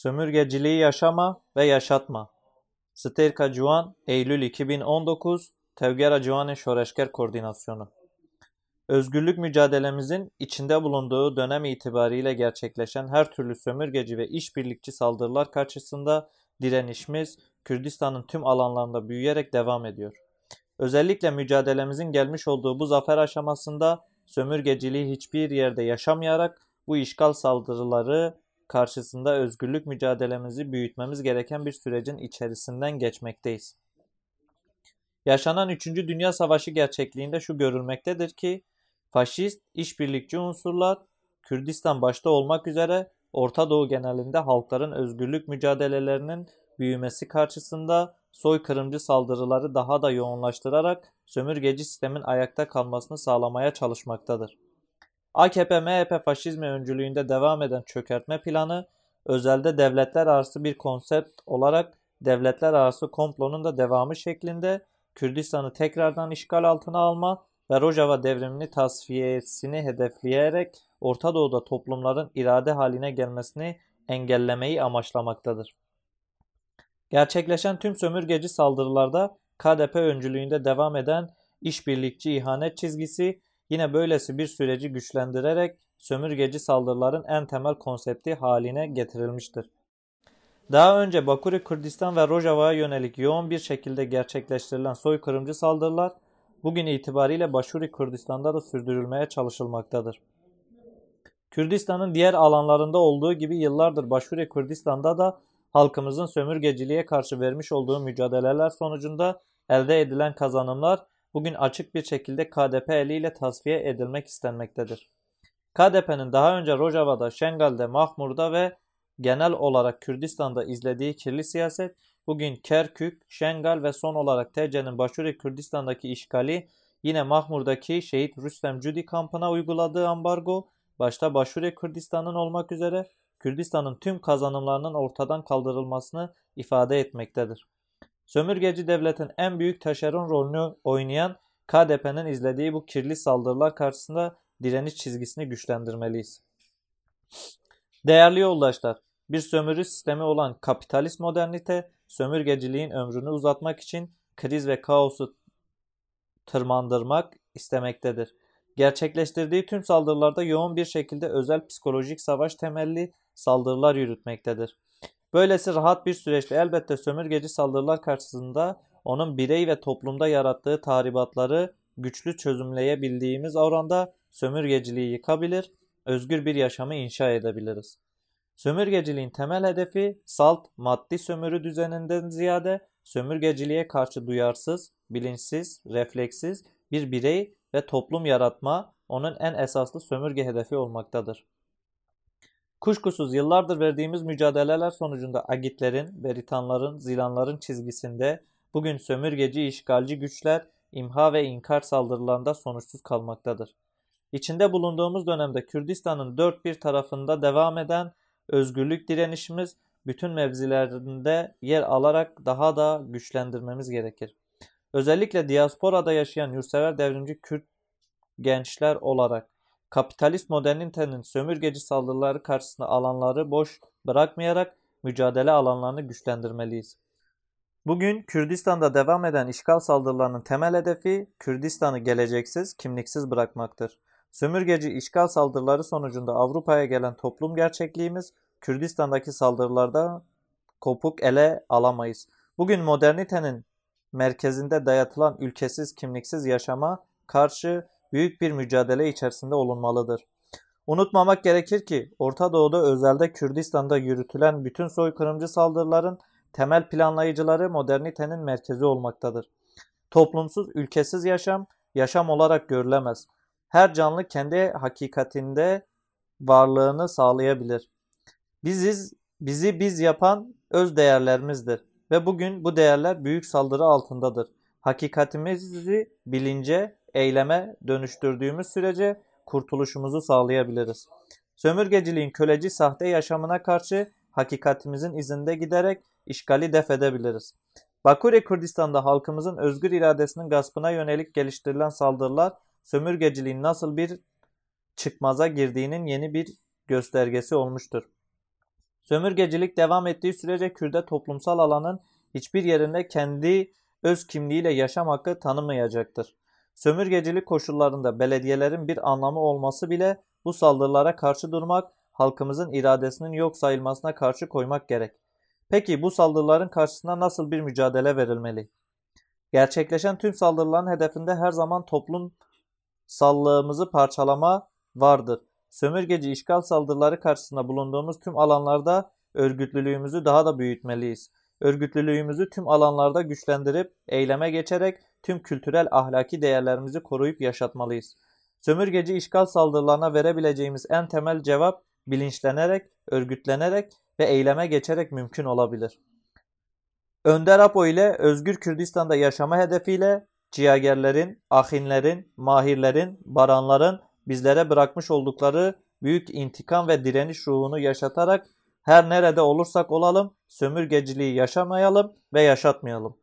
Sömürgeciliği yaşama ve yaşatma. Sterka Cuan, Eylül 2019, Tevgera Cuan'ın Şoreşker Koordinasyonu. Özgürlük mücadelemizin içinde bulunduğu dönem itibariyle gerçekleşen her türlü sömürgeci ve işbirlikçi saldırılar karşısında direnişimiz Kürdistan'ın tüm alanlarında büyüyerek devam ediyor. Özellikle mücadelemizin gelmiş olduğu bu zafer aşamasında sömürgeciliği hiçbir yerde yaşamayarak bu işgal saldırıları karşısında özgürlük mücadelemizi büyütmemiz gereken bir sürecin içerisinden geçmekteyiz. Yaşanan 3. Dünya Savaşı gerçekliğinde şu görülmektedir ki, faşist, işbirlikçi unsurlar, Kürdistan başta olmak üzere Orta Doğu genelinde halkların özgürlük mücadelelerinin büyümesi karşısında soykırımcı saldırıları daha da yoğunlaştırarak sömürgeci sistemin ayakta kalmasını sağlamaya çalışmaktadır. AKP-MHP faşizmi öncülüğünde devam eden çökertme planı, özelde devletler arası bir konsept olarak devletler arası komplonun da devamı şeklinde Kürdistan'ı tekrardan işgal altına alma ve Rojava devrimini tasfiyesini hedefleyerek Orta Doğu'da toplumların irade haline gelmesini engellemeyi amaçlamaktadır. Gerçekleşen tüm sömürgeci saldırılarda KDP öncülüğünde devam eden işbirlikçi ihanet çizgisi yine böylesi bir süreci güçlendirerek sömürgeci saldırıların en temel konsepti haline getirilmiştir. Daha önce Bakuri Kürdistan ve Rojava'ya yönelik yoğun bir şekilde gerçekleştirilen soykırımcı saldırılar bugün itibariyle Başuri Kürdistan'da da sürdürülmeye çalışılmaktadır. Kürdistan'ın diğer alanlarında olduğu gibi yıllardır Başuri Kürdistan'da da halkımızın sömürgeciliğe karşı vermiş olduğu mücadeleler sonucunda elde edilen kazanımlar bugün açık bir şekilde KDP eliyle tasfiye edilmek istenmektedir. KDP'nin daha önce Rojava'da, Şengal'de, Mahmur'da ve genel olarak Kürdistan'da izlediği kirli siyaset bugün Kerkük, Şengal ve son olarak TC'nin Başuri Kürdistan'daki işgali yine Mahmur'daki şehit Rüstem Cudi kampına uyguladığı ambargo başta Başuri Kürdistan'ın olmak üzere Kürdistan'ın tüm kazanımlarının ortadan kaldırılmasını ifade etmektedir. Sömürgeci devletin en büyük taşeron rolünü oynayan KDP'nin izlediği bu kirli saldırılar karşısında direniş çizgisini güçlendirmeliyiz. Değerli yoldaşlar, bir sömürü sistemi olan kapitalist modernite, sömürgeciliğin ömrünü uzatmak için kriz ve kaosu tırmandırmak istemektedir. Gerçekleştirdiği tüm saldırılarda yoğun bir şekilde özel psikolojik savaş temelli saldırılar yürütmektedir. Böylesi rahat bir süreçte elbette sömürgeci saldırılar karşısında onun birey ve toplumda yarattığı tahribatları güçlü çözümleyebildiğimiz oranda sömürgeciliği yıkabilir, özgür bir yaşamı inşa edebiliriz. Sömürgeciliğin temel hedefi salt, maddi sömürü düzeninden ziyade sömürgeciliğe karşı duyarsız, bilinçsiz, refleksiz bir birey ve toplum yaratma onun en esaslı sömürge hedefi olmaktadır. Kuşkusuz yıllardır verdiğimiz mücadeleler sonucunda Agitlerin, Beritanların, Zilanların çizgisinde bugün sömürgeci işgalci güçler imha ve inkar saldırılarında sonuçsuz kalmaktadır. İçinde bulunduğumuz dönemde Kürdistan'ın dört bir tarafında devam eden özgürlük direnişimiz bütün mevzilerinde yer alarak daha da güçlendirmemiz gerekir. Özellikle diasporada yaşayan yurtsever devrimci Kürt gençler olarak kapitalist modernitenin sömürgeci saldırıları karşısında alanları boş bırakmayarak mücadele alanlarını güçlendirmeliyiz. Bugün Kürdistan'da devam eden işgal saldırılarının temel hedefi Kürdistan'ı geleceksiz, kimliksiz bırakmaktır. Sömürgeci işgal saldırıları sonucunda Avrupa'ya gelen toplum gerçekliğimiz Kürdistan'daki saldırılarda kopuk ele alamayız. Bugün modernitenin merkezinde dayatılan ülkesiz, kimliksiz yaşama karşı büyük bir mücadele içerisinde olunmalıdır. Unutmamak gerekir ki Orta Doğu'da özelde Kürdistan'da yürütülen bütün soykırımcı saldırıların temel planlayıcıları modernitenin merkezi olmaktadır. Toplumsuz, ülkesiz yaşam, yaşam olarak görülemez. Her canlı kendi hakikatinde varlığını sağlayabilir. Biziz, bizi biz yapan öz değerlerimizdir ve bugün bu değerler büyük saldırı altındadır. Hakikatimizi bilince, eyleme dönüştürdüğümüz sürece kurtuluşumuzu sağlayabiliriz. Sömürgeciliğin köleci sahte yaşamına karşı hakikatimizin izinde giderek işgali def edebiliriz. Bakure Kürdistan'da halkımızın özgür iradesinin gaspına yönelik geliştirilen saldırılar sömürgeciliğin nasıl bir çıkmaza girdiğinin yeni bir göstergesi olmuştur. Sömürgecilik devam ettiği sürece Kürt'e toplumsal alanın hiçbir yerinde kendi öz kimliğiyle yaşam hakkı tanımayacaktır. Sömürgecilik koşullarında belediyelerin bir anlamı olması bile bu saldırılara karşı durmak, halkımızın iradesinin yok sayılmasına karşı koymak gerek. Peki bu saldırıların karşısında nasıl bir mücadele verilmeli? Gerçekleşen tüm saldırıların hedefinde her zaman toplum sallığımızı parçalama vardır. Sömürgeci işgal saldırıları karşısında bulunduğumuz tüm alanlarda örgütlülüğümüzü daha da büyütmeliyiz. Örgütlülüğümüzü tüm alanlarda güçlendirip eyleme geçerek tüm kültürel ahlaki değerlerimizi koruyup yaşatmalıyız. Sömürgeci işgal saldırılarına verebileceğimiz en temel cevap bilinçlenerek, örgütlenerek ve eyleme geçerek mümkün olabilir. Önder Apo ile Özgür Kürdistan'da yaşama hedefiyle ciğerlerin, ahinlerin, mahirlerin, baranların bizlere bırakmış oldukları büyük intikam ve direniş ruhunu yaşatarak her nerede olursak olalım sömürgeciliği yaşamayalım ve yaşatmayalım.